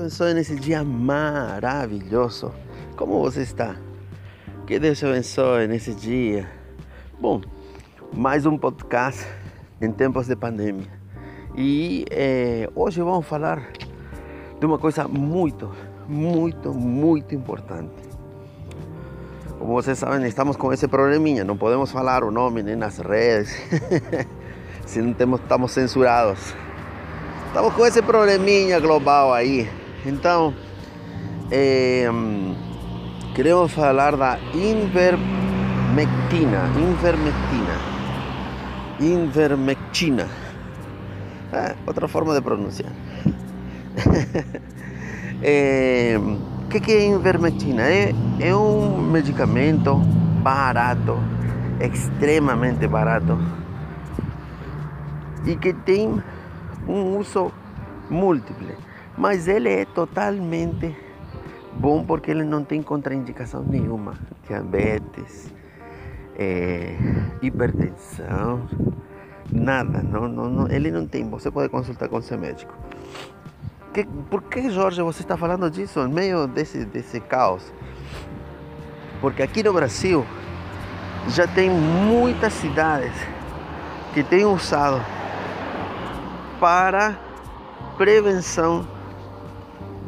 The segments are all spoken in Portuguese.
abençoe nesse dia maravilhoso. Como você está? Que Deus te abençoe nesse dia. Bom, mais um podcast em tempos de pandemia. E é, hoje vamos falar de uma coisa muito, muito, muito importante. Como vocês sabem, estamos com esse probleminha, não podemos falar o nome nem nas redes, se não temos, estamos censurados. Estamos com esse probleminha global aí. Então, é, queremos falar da invermectina. Invermectina. Invermectina. É, outra forma de pronunciar. é, o que, que é invermectina? É, é um medicamento barato, extremamente barato, e que tem um uso múltiplo, mas ele é totalmente bom porque ele não tem contraindicação nenhuma, diabetes, é, hipertensão, nada, não, não, não, ele não tem, você pode consultar com seu médico. Que, por que, Jorge, você está falando disso no meio desse, desse caos? Porque aqui no Brasil já tem muitas cidades que têm usado para prevenção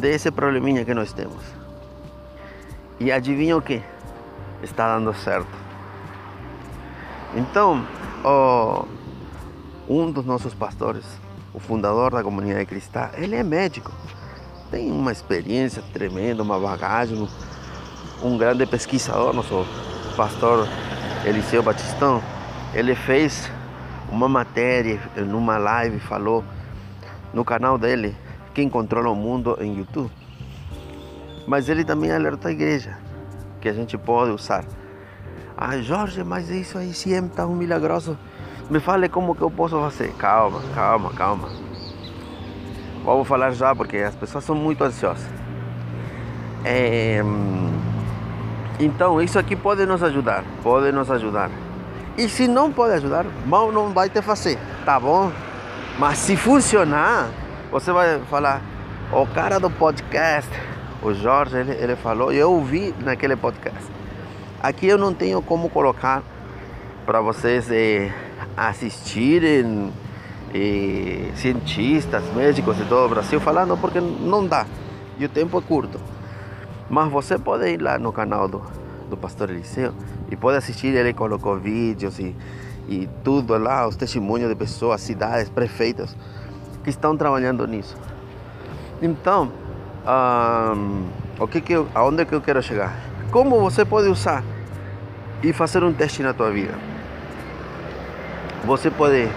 desse probleminha que nós temos. E adivinha o que? Está dando certo. Então, um dos nossos pastores, o fundador da comunidade cristã, ele é médico. Tem uma experiência tremenda, uma bagagem, um grande pesquisador, nosso pastor Eliseu Batistão. Ele fez uma matéria, numa live, falou no canal dele, Quem Controla o Mundo em YouTube. Mas ele também alertou a igreja que a gente pode usar. Ah, Jorge, mas isso aí sempre está um milagroso. Me fale como que eu posso fazer. Calma, calma, calma. Vou falar já porque as pessoas são muito ansiosas. É... Então, isso aqui pode nos ajudar. Pode nos ajudar. E se não pode ajudar, mal não vai te fazer, tá bom? Mas se funcionar, você vai falar, o cara do podcast, o Jorge, ele, ele falou, eu ouvi naquele podcast. Aqui eu não tenho como colocar para vocês eh, assistirem eh, cientistas, médicos de todo o Brasil falando, porque não dá. E o tempo é curto. Mas você pode ir lá no canal do, do pastor Eliseu e pode assistir, ele colocou vídeos e, e tudo lá, os testemunhos de pessoas, cidades, prefeitos que estão trabalhando nisso. Então, um, o que que eu, aonde que eu quero chegar? Como você pode usar e fazer um teste na tua vida? Você pode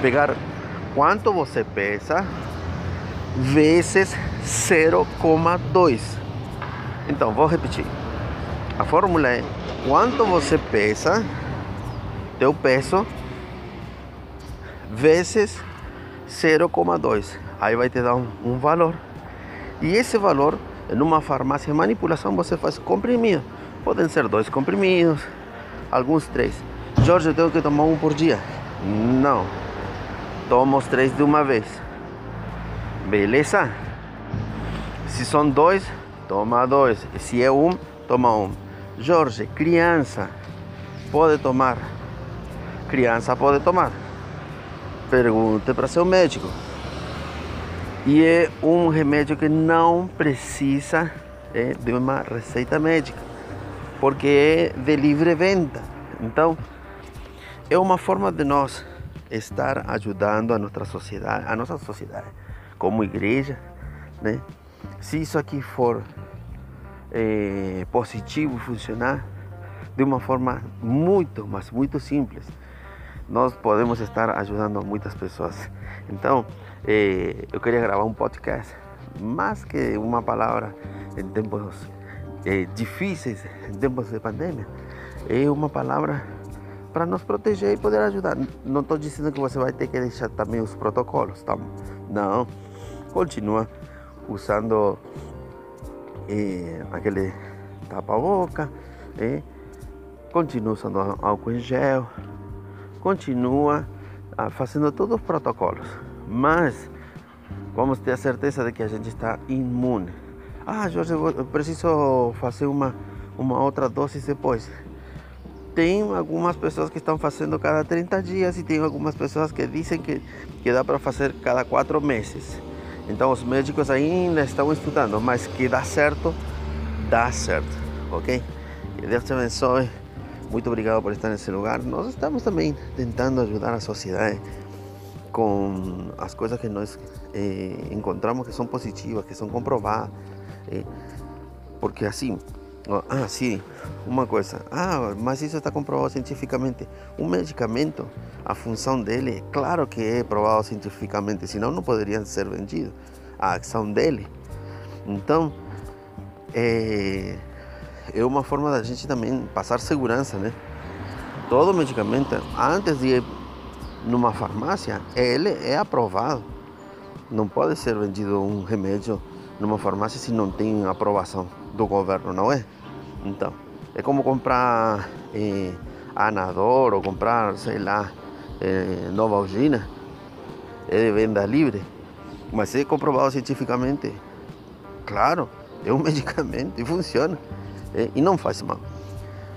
pegar quanto você pesa vezes 0,2. Então, vou repetir. A fórmula é quanto você pesa, teu peso, vezes 0,2. Aí vai te dar um, um, valor. E esse valor, numa farmácia de manipulação, você faz comprimido. Podem ser dois comprimidos, alguns três. Jorge, eu tenho que tomar um por dia? Não. Toma os três de uma vez. Beleza? Se são dois, toma dois. Se é um, toma um. Jorge, criança pode tomar? Criança pode tomar. Pergunte para seu médico. E é um remédio que não precisa é, de uma receita médica, porque é de livre venda. Então, é uma forma de nós estar ajudando a nossa sociedade, a nossa sociedade, como igreja, né? Se isso aqui for é, positivo funcionar de uma forma muito, mas muito simples, nós podemos estar ajudando muitas pessoas. Então, é, eu queria gravar um podcast, mais que uma palavra em tempos é, difíceis, em tempos de pandemia, é uma palavra para nos proteger e poder ajudar. Não estou dizendo que você vai ter que deixar também os protocolos, tá? Não, continua usando eh, aquele tapa-boca, eh, continua usando álcool em gel, continua ah, fazendo todos os protocolos. Mas vamos ter a certeza de que a gente está imune. Ah, Jorge, eu preciso fazer uma, uma outra dose depois. Tem algumas pessoas que estão fazendo cada 30 dias e tem algumas pessoas que dizem que, que dá para fazer cada quatro meses. Então os médicos ainda estão estudando, mas que dá certo, dá certo, ok? Que Deus te abençoe. Muito obrigado por estar nesse lugar. Nós estamos também tentando ajudar a sociedade com as coisas que nós eh, encontramos que são positivas, que são comprovadas. Eh, porque assim, ah, sim, uma coisa. Ah, mas isso está comprovado cientificamente. Um medicamento, a função dele, é claro que é provado cientificamente, senão não poderia ser vendido. A ação dele. Então, é, é uma forma da gente também passar segurança, né? Todo medicamento, antes de ir numa farmácia, ele é aprovado. Não pode ser vendido um remédio numa farmácia se não tem aprovação do governo, não é? Então, é como comprar eh, Anador ou comprar, sei lá, eh, Nova Algina, é de venda livre, mas é comprovado cientificamente. Claro, é um medicamento e funciona. E não faz mal.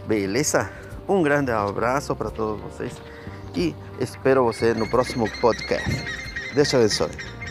Beleza? Um grande abraço para todos vocês e espero você no próximo podcast. Deus te abençoe.